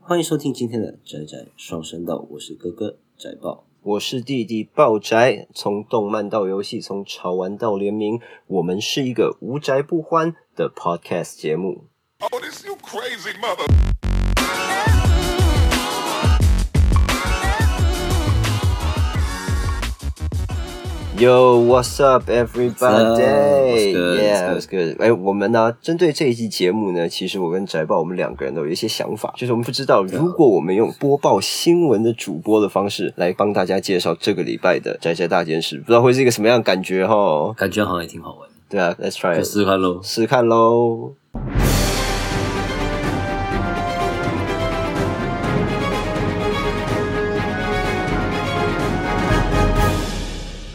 欢迎收听今天的宅宅双声道，我是哥哥宅爆。我是弟弟爆宅，从动漫到游戏，从潮玩到联名，我们是一个无宅不欢的 podcast 节目。Oh, this you crazy mother. Yo, what's up, everybody? Yeah, What's what's good? 哎，我们呢，针对这一期节目呢，其实我跟宅爆我们两个人都有一些想法，就是我们不知道，如果我们用播报新闻的主播的方式来帮大家介绍这个礼拜的宅宅大件事，不知道会是一个什么样的感觉哈？感觉好像也挺好玩，对啊，Let's try，就 it 试试看喽。试试看喽。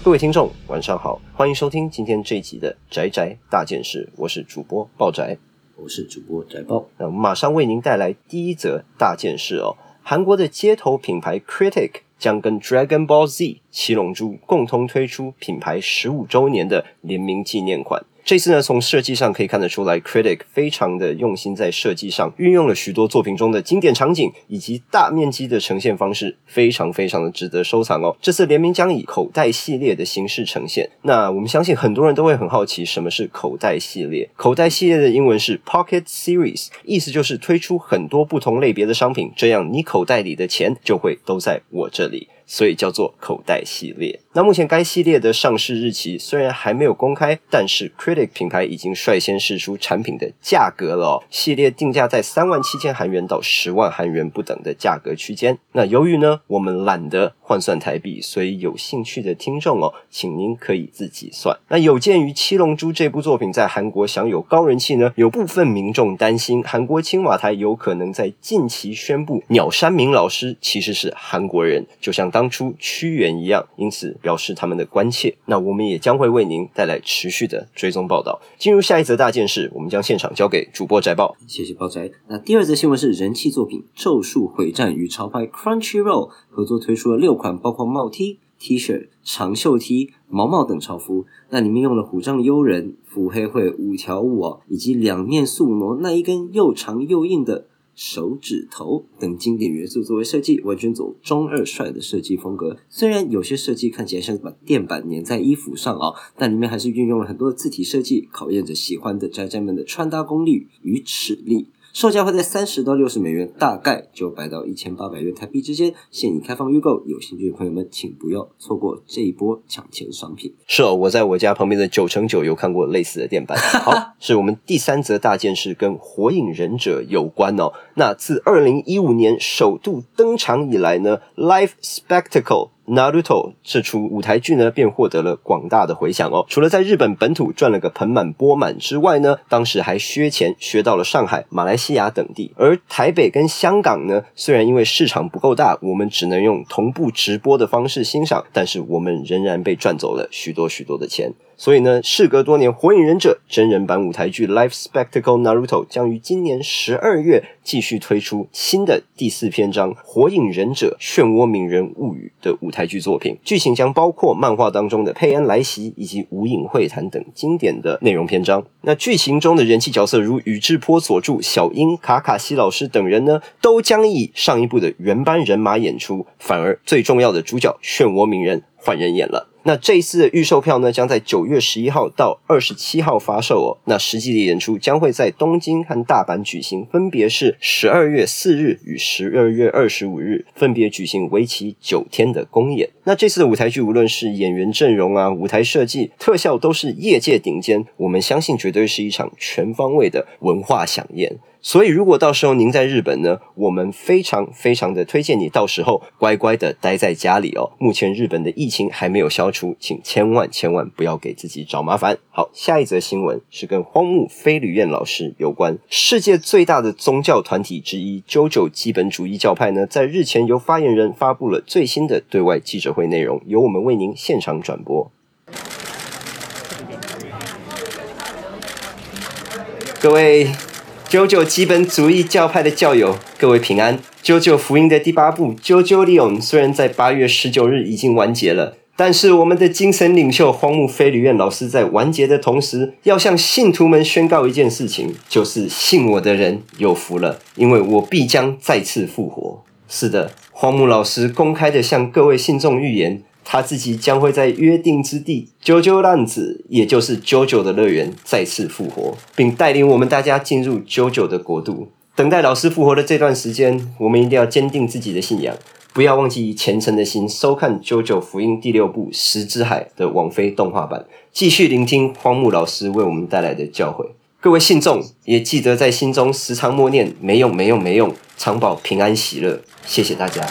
各位听众，晚上好，欢迎收听今天这一集的宅宅大件事，我是主播爆宅。我是主播宅爆，那我们马上为您带来第一则大件事哦。韩国的街头品牌 Critic 将跟 Dragon Ball Z 七龙珠共同推出品牌十五周年的联名纪念款。这次呢，从设计上可以看得出来，Critic 非常的用心在设计上，运用了许多作品中的经典场景以及大面积的呈现方式，非常非常的值得收藏哦。这次联名将以口袋系列的形式呈现。那我们相信很多人都会很好奇，什么是口袋系列？口袋系列的英文是 Pocket Series，意思就是推出很多不同类别的商品，这样你口袋里的钱就会都在我这里。所以叫做口袋系列。那目前该系列的上市日期虽然还没有公开，但是 Critic 品牌已经率先试出产品的价格了。系列定价在三万七千韩元到十万韩元不等的价格区间。那由于呢，我们懒得换算台币，所以有兴趣的听众哦，请您可以自己算。那有鉴于《七龙珠》这部作品在韩国享有高人气呢，有部分民众担心韩国青瓦台有可能在近期宣布鸟山明老师其实是韩国人，就像当初屈原一样，因此表示他们的关切。那我们也将会为您带来持续的追踪报道。进入下一则大件事，我们将现场交给主播宅报。谢谢包宅。那第二则新闻是人气作品《咒术回战》与潮牌 Crunchyroll 合作推出了六款，包括帽 T、T 恤、长袖 T、毛帽等潮服。那里面用了虎杖悠人、腹黑会五条悟，以及两面宿傩那一根又长又硬的。手指头等经典元素作为设计，完全走中二帅的设计风格。虽然有些设计看起来像是把垫板粘在衣服上啊、但里面还是运用了很多的字体设计，考验着喜欢的宅宅们的穿搭功力与尺力。售价会在三十到六十美元，大概九百到一千八百元台币之间，现已开放预购。有兴趣的朋友们，请不要错过这一波抢钱商品。是哦，我在我家旁边的九乘九有看过类似的店板。好，是我们第三则大件事，跟《火影忍者》有关哦。那自二零一五年首度登场以来呢，Live Spectacle。Naruto 这出舞台剧呢，便获得了广大的回响哦。除了在日本本土赚了个盆满钵满之外呢，当时还削钱削到了上海、马来西亚等地。而台北跟香港呢，虽然因为市场不够大，我们只能用同步直播的方式欣赏，但是我们仍然被赚走了许多许多的钱。所以呢，事隔多年，《火影忍者》真人版舞台剧 Live Spectacle Naruto 将于今年十二月继续推出新的第四篇章《火影忍者：漩涡鸣人物语》的舞台剧作品。剧情将包括漫画当中的佩恩来袭以及无影会谈等经典的内容篇章。那剧情中的人气角色如宇智波佐助、小樱、卡卡西老师等人呢，都将以上一部的原班人马演出，反而最重要的主角漩涡鸣人换人演了。那这一次的预售票呢，将在九月十一号到二十七号发售哦。那实际的演出将会在东京和大阪举行，分别是十二月四日与十二月二十五日，分别举行为期九天的公演。那这次的舞台剧，无论是演员阵容啊、舞台设计、特效，都是业界顶尖。我们相信，绝对是一场全方位的文化飨宴。所以，如果到时候您在日本呢，我们非常非常的推荐你到时候乖乖的待在家里哦。目前日本的疫情还没有消除，请千万千万不要给自己找麻烦。好，下一则新闻是跟荒木飞吕彦老师有关。世界最大的宗教团体之一 JoJo 基本主义教派呢，在日前由发言人发布了最新的对外记者会内容，由我们为您现场转播。各位。九九基本主义教派的教友，各位平安。九九福音的第八部《九九利翁》虽然在八月十九日已经完结了，但是我们的精神领袖荒木飞吕彦老师在完结的同时，要向信徒们宣告一件事情，就是信我的人有福了，因为我必将再次复活。是的，荒木老师公开的向各位信众预言，他自己将会在约定之地九九浪子，也就是九九的乐园再次复活，并带领我们大家进入九九的国度。等待老师复活的这段时间，我们一定要坚定自己的信仰。不要忘记以虔诚的心收看《九九福音》第六部《石之海》的网飞动画版，继续聆听荒木老师为我们带来的教诲。各位信众也记得在心中时常默念“没用，没用，没用”，常保平安喜乐。谢谢大家。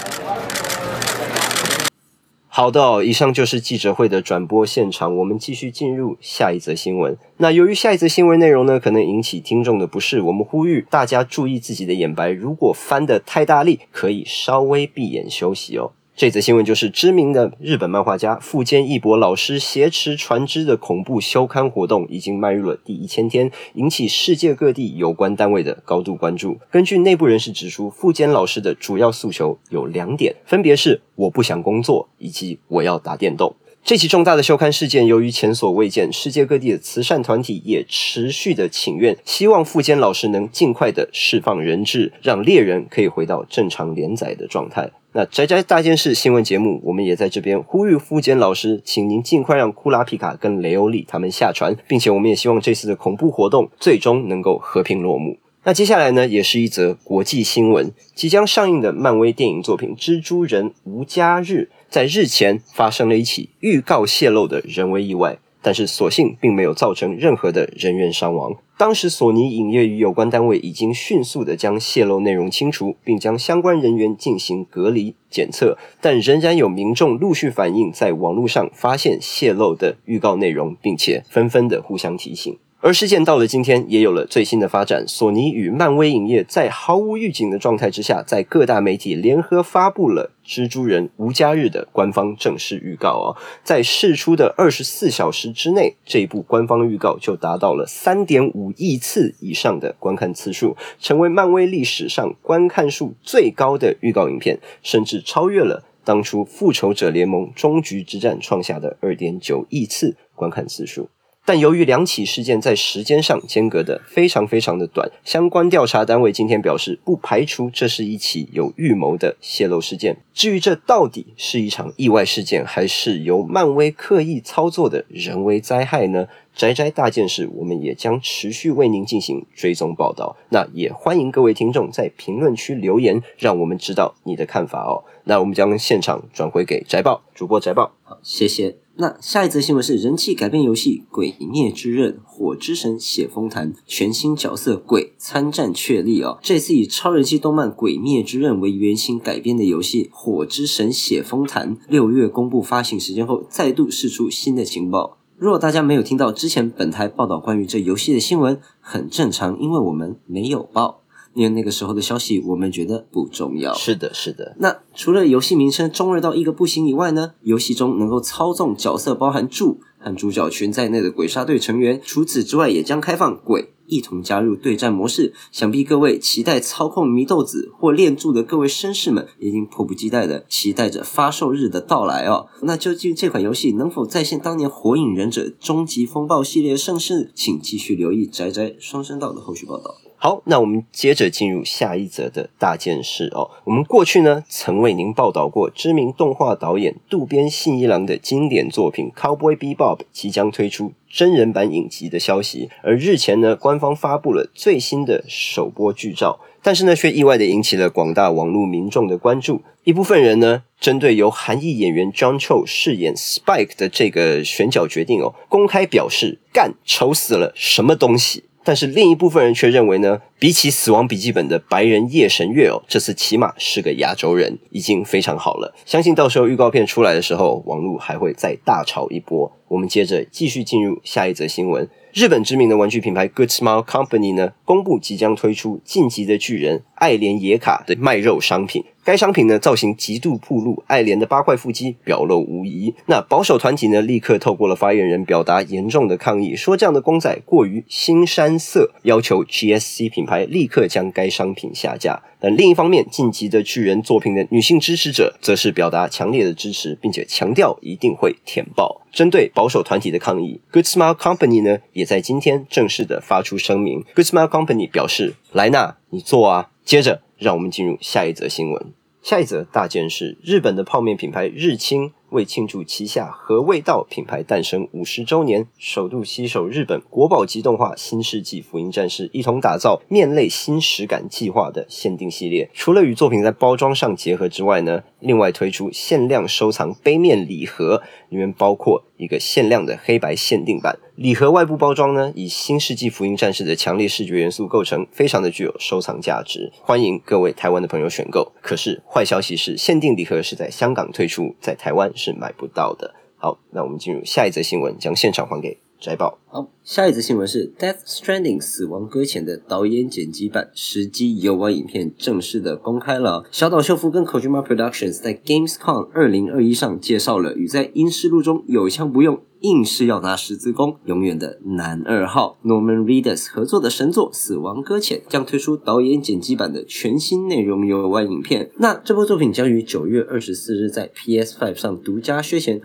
好的、以上就是记者会的转播现场。我们继续进入下一则新闻。那由于下一则新闻内容呢，可能引起听众的不适，我们呼吁大家注意自己的眼白。如果翻得太大力，可以稍微闭眼休息哦。这则新闻就是知名的日本漫画家富坚义博老师挟持船只的恐怖休刊活动已经迈入了第一千天，引起世界各地有关单位的高度关注。根据内部人士指出，富坚老师的主要诉求有两点，分别是我不想工作以及我要打电动。这起重大的休刊事件，由于前所未见，世界各地的慈善团体也持续的请愿，希望富坚老师能尽快的释放人质，让猎人可以回到正常连载的状态。那宅宅大件事新闻节目，我们也在这边呼吁富坚老师，请您尽快让库拉皮卡跟雷欧利他们下船，并且我们也希望这次的恐怖活动最终能够和平落幕。那接下来呢，也是一则国际新闻，即将上映的漫威电影作品《蜘蛛人无家日》在日前发生了一起预告泄露的人为意外。但是所幸并没有造成任何的人员伤亡。当时索尼影业与有关单位已经迅速的将泄露内容清除，并将相关人员进行隔离检测，但仍然有民众陆续反映在网络上发现泄露的预告内容，并且纷纷的互相提醒。而事件到了今天，也有了最新的发展。索尼与漫威影业在毫无预警的状态之下，在各大媒体联合发布了《蜘蛛人无家日》的官方正式预告哦。在释出的二十四小时之内，这一部官方预告就达到了三点五亿次以上的观看次数，成为漫威历史上观看数最高的预告影片，甚至超越了当初《复仇者联盟：终局之战》创下的二点九亿次观看次数。但由于两起事件在时间上间隔的非常非常的短，相关调查单位今天表示，不排除这是一起有预谋的泄露事件。至于这到底是一场意外事件，还是由漫威刻意操作的人为灾害呢？宅宅大件事，我们也将持续为您进行追踪报道。那也欢迎各位听众在评论区留言，让我们知道你的看法哦。那我们将现场转回给宅报主播宅报。好，谢谢。那下一则新闻是人气改编游戏《鬼灭之刃：火之神血风坛》全新角色鬼参战确立哦。这次以超人气动漫《鬼灭之刃》为原型改编的游戏《火之神血风坛》，六月公布发行时间后，再度释出新的情报。若大家没有听到之前本台报道关于这游戏的新闻，很正常，因为我们没有报。因为那个时候的消息，我们觉得不重要。是的，是的。那除了游戏名称中二到一个不行以外呢？游戏中能够操纵角色，包含柱和主角群在内的鬼杀队成员。除此之外，也将开放鬼一同加入对战模式。想必各位期待操控祢豆子或炼柱的各位绅士们，已经迫不及待的期待着发售日的到来哦。那究竟这款游戏能否再现当年《火影忍者：终极风暴》系列盛世？请继续留意宅宅双声道的后续报道。好，那我们接着进入下一则的大件事哦。我们过去呢曾为您报道过知名动画导演渡边信一郎的经典作品《Cowboy Bebop》即将推出真人版影集的消息，而日前呢官方发布了最新的首播剧照，但是呢却意外的引起了广大网络民众的关注。一部分人呢针对由韩裔演员 John Cho 饰演 Spike 的这个选角决定哦，公开表示干丑死了，什么东西。但是另一部分人却认为呢，比起《死亡笔记本》的白人夜神月哦，这次起码是个亚洲人，已经非常好了。相信到时候预告片出来的时候，网络还会再大潮一波。我们接着继续进入下一则新闻。日本知名的玩具品牌 Good Smile Company 呢，公布即将推出《晋级的巨人》爱莲野卡的卖肉商品。该商品呢造型极度暴露，爱莲的八块腹肌表露无遗。那保守团体呢立刻透过了发言人表达严重的抗议，说这样的公仔过于新山色，要求 GSC 品牌立刻将该商品下架。但另一方面，晋级的巨人作品的女性支持者则是表达强烈的支持，并且强调一定会填报。针对保守团体的抗议，Good Smile Company 呢也在今天正式的发出声明。Good Smile Company 表示：“莱纳，你做啊。”接着。让我们进入下一则新闻。下一则大件事：日本的泡面品牌日清。为庆祝旗下和味道品牌诞生五十周年，首度携手日本国宝级动画《新世纪福音战士》，一同打造面类新实感计划的限定系列。除了与作品在包装上结合之外呢，另外推出限量收藏杯面礼盒，里面包括一个限量的黑白限定版。礼盒外部包装呢，以《新世纪福音战士》的强烈视觉元素构成，非常的具有收藏价值。欢迎各位台湾的朋友选购。可是坏消息是，限定礼盒是在香港推出，在台湾。是买不到的。好，那我们进入下一则新闻，将现场还给摘报。好，下一则新闻是《Death Stranding》死亡搁浅的导演剪辑版实机游玩影片正式的公开了。小岛秀夫跟 Kojima Productions 在 Gamescom 二零二一上介绍了与在《阴尸路》中有枪不用。硬是要拿十字弓，永远的男二号 Norman Reedus 合作的神作《死亡搁浅》将推出导演剪辑版的全新内容游玩影片。那这部作品将于九月二十四日在 PS Five 上独家削钱，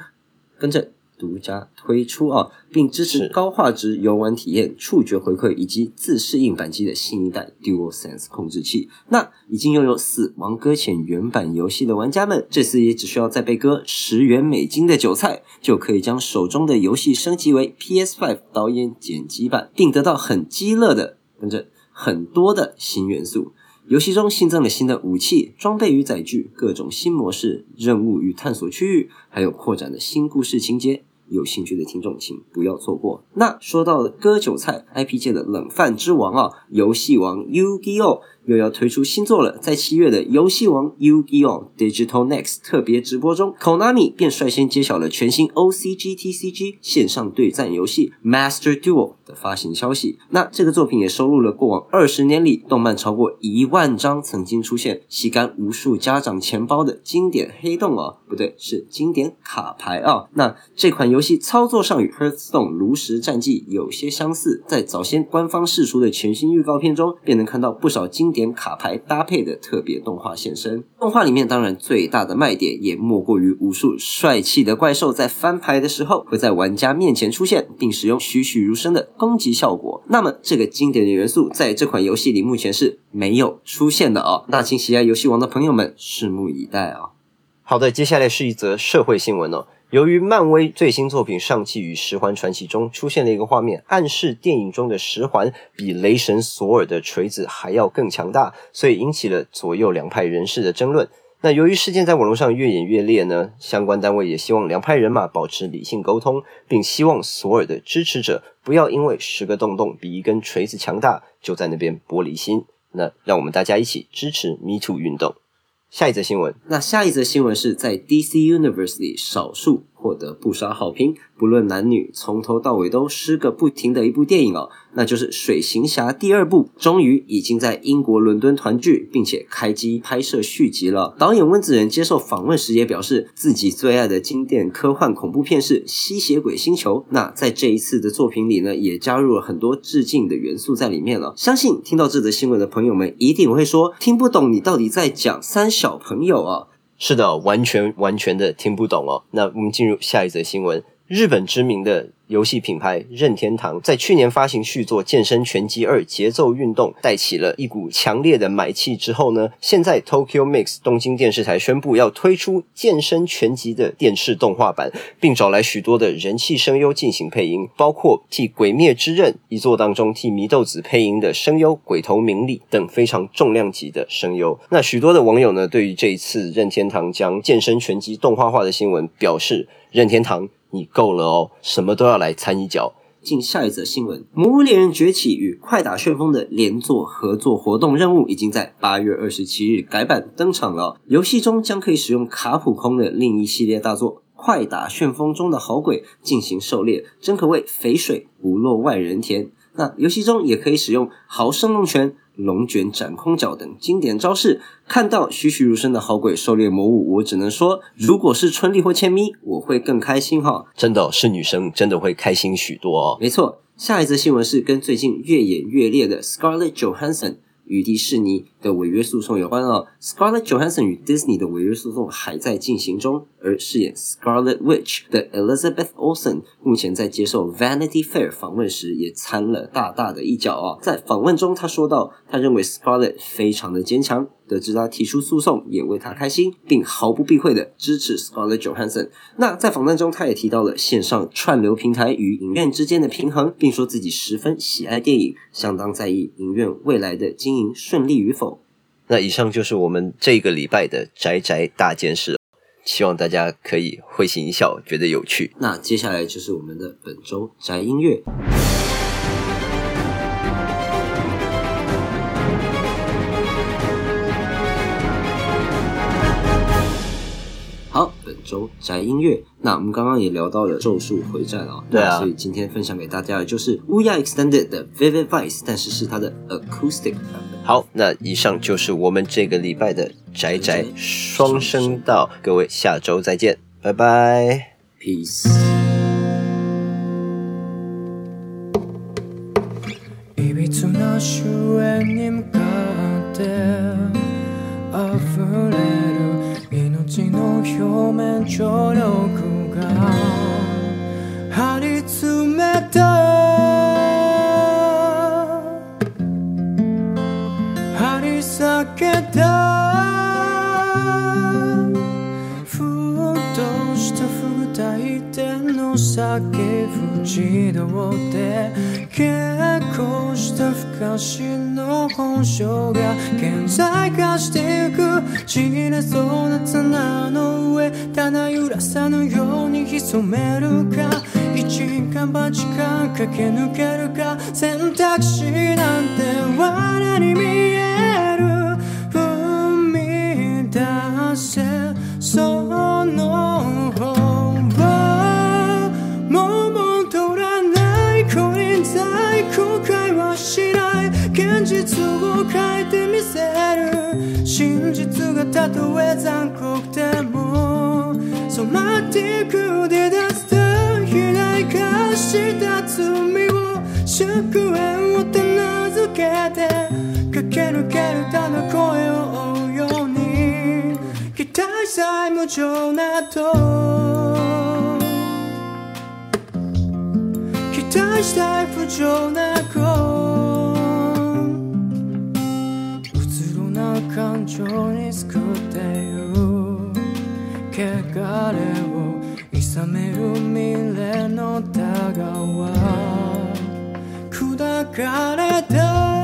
跟着。独家推出啊，并支持高画质游玩体验、触觉回馈以及自适应扳机的新一代 Dual Sense 控制器。那已经拥有《死亡搁浅》原版游戏的玩家们，这次也只需要再被割十元美金的韭菜，就可以将手中的游戏升级为 PS5 导演剪辑版，并得到很激乐的跟着很多的新元素。游戏中新增了新的武器、装备与载具，各种新模式、任务与探索区域，还有扩展的新故事情节。有兴趣的听众，请不要错过。那说到了割韭菜 IP 界的冷饭之王啊，游戏王 Yu-Gi-Oh！又要推出新作了，在七月的游戏王 Yu-Gi-Oh! Digital Next 特别直播中，Konami 便率先揭晓了全新 OCGTCG 线上对战游戏 Master Duel 的发行消息。那这个作品也收录了过往二十年里动漫超过一万张曾经出现吸干无数家长钱包的经典黑洞哦，不对，是经典卡牌啊。那这款游游戏操作上与 Hearthstone 炉石战记有些相似，在早先官方释出的全新预告片中，便能看到不少经。典卡牌搭配的特别动画现身，动画里面当然最大的卖点也莫过于无数帅气的怪兽在翻牌的时候会在玩家面前出现，并使用栩栩如生的攻击效果。那么这个经典的元素在这款游戏里目前是没有出现的哦。那请喜爱游戏王的朋友们拭目以待啊！好的，接下来是一则社会新闻哦。由于漫威最新作品《上汽与十环传奇》中出现了一个画面，暗示电影中的十环比雷神索尔的锤子还要更强大，所以引起了左右两派人士的争论。那由于事件在网络上越演越烈呢，相关单位也希望两派人马保持理性沟通，并希望索尔的支持者不要因为十个洞洞比一根锤子强大，就在那边玻璃心。那让我们大家一起支持 Me Too 运动。下一则新闻，那下一则新闻是在 DC Universe 里少数获得不少好评，不论男女，从头到尾都诗个不停的一部电影哦，那就是《水行侠》第二部，终于已经在英国伦敦团聚，并且开机拍摄续集了。导演温子仁接受访问时也表示，自己最爱的经典科幻恐怖片是《吸血鬼星球》，那在这一次的作品里呢，也加入了很多致敬的元素在里面了。相信听到这则新闻的朋友们一定会说，听不懂你到底在讲三小朋友啊。是的，完全完全的听不懂哦。那我们进入下一则新闻，日本知名的。游戏品牌任天堂在去年发行续作《健身拳击二：节奏运动》，带起了一股强烈的买气之后呢，现在 Tokyo Mix 东京电视台宣布要推出健身拳击的电视动画版，并找来许多的人气声优进行配音，包括替《鬼灭之刃》一作当中替祢豆子配音的声优鬼头明里等非常重量级的声优。那许多的网友呢，对于这一次任天堂将健身拳击动画化的新闻表示，任天堂。你够了哦，什么都要来掺一脚。进下一则新闻，《魔物猎人崛起》与《快打旋风》的联作合作活动任务已经在八月二十七日改版登场了。游戏中将可以使用卡普空的另一系列大作。快打旋风中的好鬼进行狩猎，真可谓肥水不落外人田。那游戏中也可以使用豪生龙拳、龙卷斩空脚等经典招式。看到栩栩如生的好鬼狩猎魔物，我只能说，如果是春丽或千咪，我会更开心哈。真的是女生真的会开心许多哦。没错，下一则新闻是跟最近越演越烈的 Scarlett Johansson 与迪士尼的违约诉讼有关哦。Scarlett Johansson 与 Disney 的违约诉讼还在进行中，而饰演 Scarlet Witch 的 Elizabeth Olsen 目前在接受 Vanity Fair 访问时也掺了大大的一脚哦。在访问中，他说到，他认为 Scarlett 非常的坚强。得知他提出诉讼，也为他开心，并毫不避讳的支持 Scarlett Johansson。那在访谈中，他也提到了线上串流平台与影院之间的平衡，并说自己十分喜爱电影，相当在意影院未来的经营顺利与否。那以上就是我们这个礼拜的宅宅大件事，希望大家可以会心一笑，觉得有趣。那接下来就是我们的本周宅音乐。周宅音乐。那我们刚刚也聊到了《咒术回战》啊，对啊那所以今天分享给大家的就是乌鸦 Extended 的 Vivid Vice，但是是它的 Acoustic 版本。好，那以上就是我们这个礼拜的宅宅双声道，各位下周再见，拜拜。 Peace。いびつな終焉に 向かって溢れる命の表面張力が張り詰めた張り裂けたふっとした不具体点の叫ぶ自動で結構した昔の本性が顕在化してゆく。ちぎれそうな綱の上棚揺らさぬように潜めるか。一時間ば時間駆け抜けるか。選択肢なんて罠に見えがたとえ残酷でも染まっていくデザスター肥大化した罪を祝宴を手なずけて駆け抜けるただ声を追うように期待さえ無情なと期待したい不情な子情に救ってゆ汚れをいさめる未練のタガは砕かれた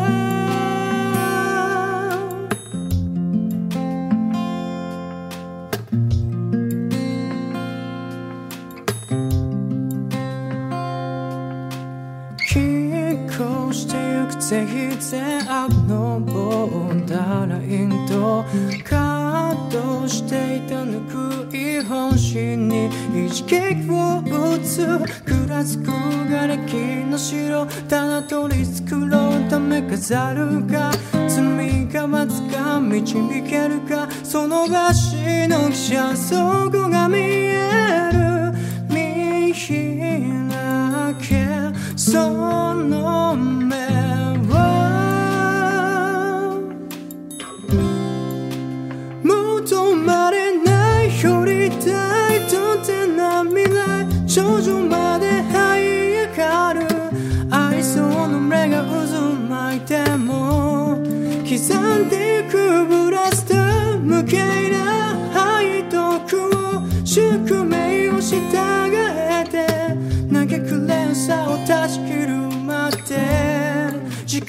していた抜くい本心に一撃を打つくらつく瓦礫の城。ただ取り繕うため飾るか罪が待つか導けるか。その橋の汽車そこが見える。見開け。その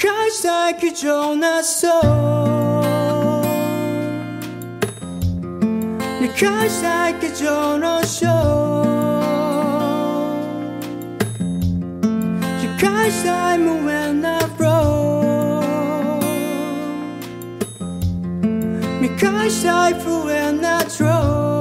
Kaç takip ona show Kaç takip ona show Kaç time when I throw Kaç time for when I throw